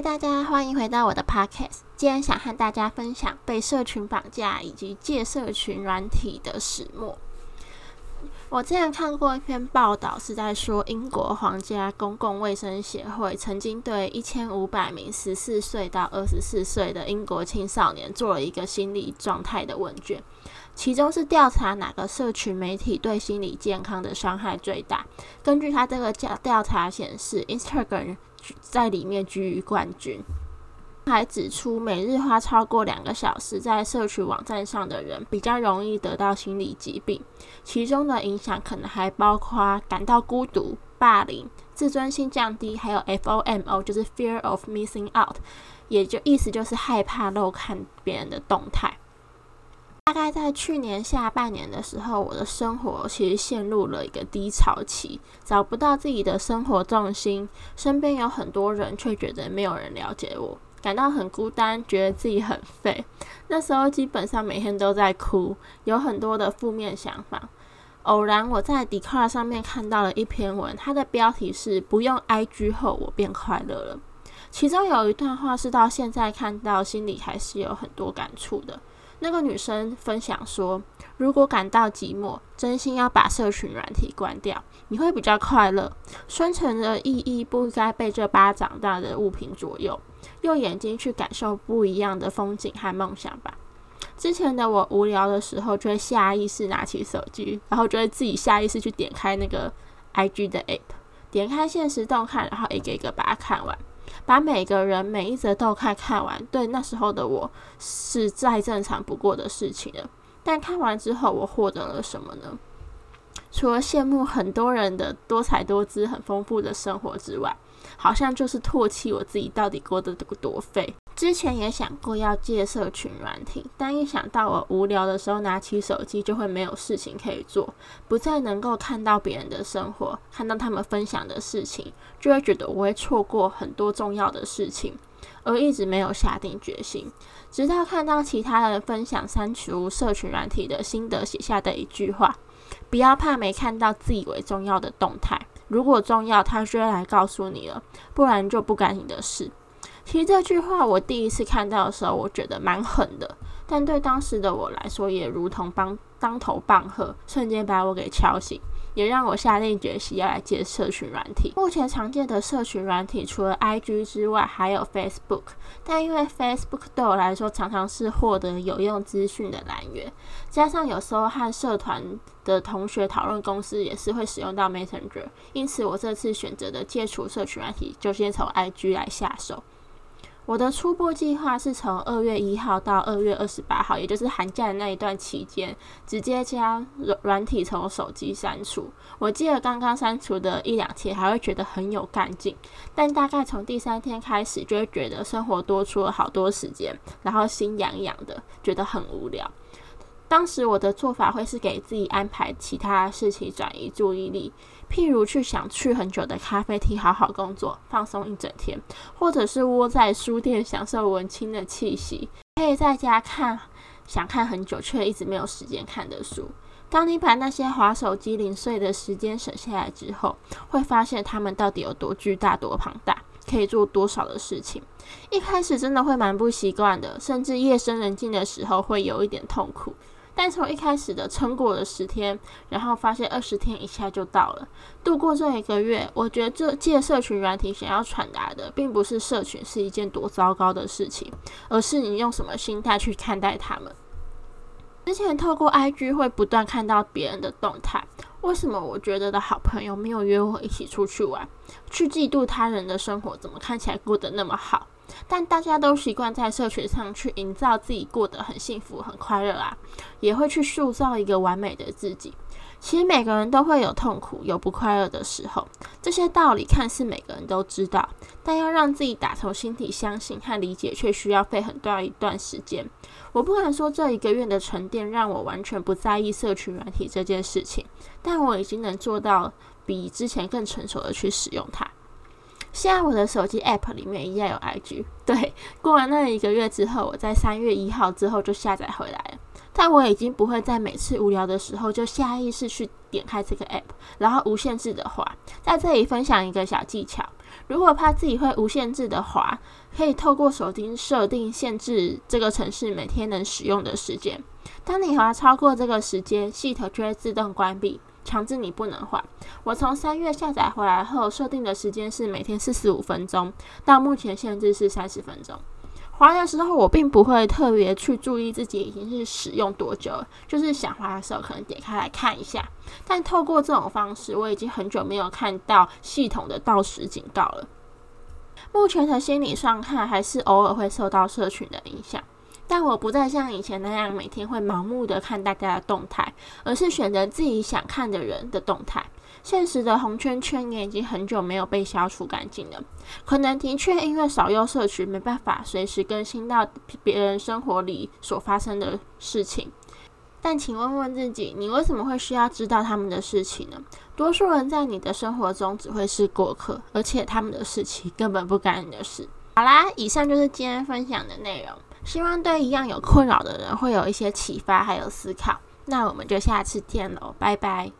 大家欢迎回到我的 podcast。今天想和大家分享被社群绑架以及借社群软体的始末。我之前看过一篇报道，是在说英国皇家公共卫生协会曾经对一千五百名十四岁到二十四岁的英国青少年做了一个心理状态的问卷，其中是调查哪个社群媒体对心理健康的伤害最大。根据他这个调调查显示，Instagram。在里面居于冠军，还指出每日花超过两个小时在社群网站上的人，比较容易得到心理疾病，其中的影响可能还包括感到孤独、霸凌、自尊心降低，还有 FOMO，就是 Fear of Missing Out，也就意思就是害怕漏看别人的动态。大概在去年下半年的时候，我的生活其实陷入了一个低潮期，找不到自己的生活重心，身边有很多人，却觉得没有人了解我，感到很孤单，觉得自己很废。那时候基本上每天都在哭，有很多的负面想法。偶然我在 d i c a r 上面看到了一篇文，它的标题是“不用 IG 后我变快乐了”，其中有一段话是到现在看到心里还是有很多感触的。那个女生分享说：“如果感到寂寞，真心要把社群软体关掉，你会比较快乐。生存的意义不该被这巴掌大的物品左右，用眼睛去感受不一样的风景和梦想吧。”之前的我无聊的时候，就会下意识拿起手机，然后就会自己下意识去点开那个 IG 的 app，点开现实动态，然后一个一个把它看完。把每个人每一则都看看完，对那时候的我是再正常不过的事情了。但看完之后，我获得了什么呢？除了羡慕很多人的多彩多姿、很丰富的生活之外，好像就是唾弃我自己到底过得多废。之前也想过要借社群软体，但一想到我无聊的时候拿起手机就会没有事情可以做，不再能够看到别人的生活，看到他们分享的事情，就会觉得我会错过很多重要的事情，而一直没有下定决心。直到看到其他人分享删除社群软体的心得，写下的一句话：不要怕没看到自以为重要的动态，如果重要，他就会来告诉你了，不然就不干你的事。其实这句话我第一次看到的时候，我觉得蛮狠的，但对当时的我来说，也如同帮当头棒喝，瞬间把我给敲醒，也让我下定决心要来借社群软体。目前常见的社群软体除了 IG 之外，还有 Facebook，但因为 Facebook 对我来说常常是获得有用资讯的来源，加上有时候和社团的同学讨论公司也是会使用到 Messenger，因此我这次选择的戒除社群软体，就先从 IG 来下手。我的初步计划是从二月一号到二月二十八号，也就是寒假的那一段期间，直接将软软体从手机删除。我记得刚刚删除的一两天还会觉得很有干劲，但大概从第三天开始，就会觉得生活多出了好多时间，然后心痒痒的，觉得很无聊。当时我的做法会是给自己安排其他事情转移注意力，譬如去想去很久的咖啡厅好好工作，放松一整天，或者是窝在书店享受文青的气息，可以在家看想看很久却一直没有时间看的书。当你把那些划手机零碎的时间省下来之后，会发现他们到底有多巨大、多庞大，可以做多少的事情。一开始真的会蛮不习惯的，甚至夜深人静的时候会有一点痛苦。但从一开始的撑过了十天，然后发现二十天一下就到了，度过这一个月，我觉得这借社群软体想要传达的，并不是社群是一件多糟糕的事情，而是你用什么心态去看待他们。之前透过 IG 会不断看到别人的动态，为什么我觉得的好朋友没有约我一起出去玩，去嫉妒他人的生活怎么看起来过得那么好？但大家都习惯在社群上去营造自己过得很幸福、很快乐啊，也会去塑造一个完美的自己。其实每个人都会有痛苦、有不快乐的时候，这些道理看似每个人都知道，但要让自己打从心底相信和理解，却需要费很大一段时间。我不敢说这一个月的沉淀让我完全不在意社群软体这件事情，但我已经能做到比之前更成熟的去使用它。现在我的手机 App 里面一样有 IG。对，过完那一个月之后，我在三月一号之后就下载回来了。但我已经不会在每次无聊的时候就下意识去点开这个 App，然后无限制的滑。在这里分享一个小技巧：如果怕自己会无限制的滑，可以透过手机设定限制这个城市每天能使用的时间。当你滑超过这个时间，系统就会自动关闭，强制你不能滑。我从三月下载回来后，设定的时间是每天四十五分钟，到目前限制是三十分钟。滑的时候，我并不会特别去注意自己已经是使用多久了，就是想滑的时候可能点开来看一下。但透过这种方式，我已经很久没有看到系统的倒时警告了。目前的心理上看，还是偶尔会受到社群的影响，但我不再像以前那样每天会盲目的看大家的动态，而是选择自己想看的人的动态。现实的红圈圈也已经很久没有被消除干净了，可能的确因为少用社群，没办法随时更新到别人生活里所发生的事情。但请问问自己，你为什么会需要知道他们的事情呢？多数人在你的生活中只会是过客，而且他们的事情根本不干你的事。好啦，以上就是今天分享的内容，希望对一样有困扰的人会有一些启发还有思考。那我们就下次见喽，拜拜。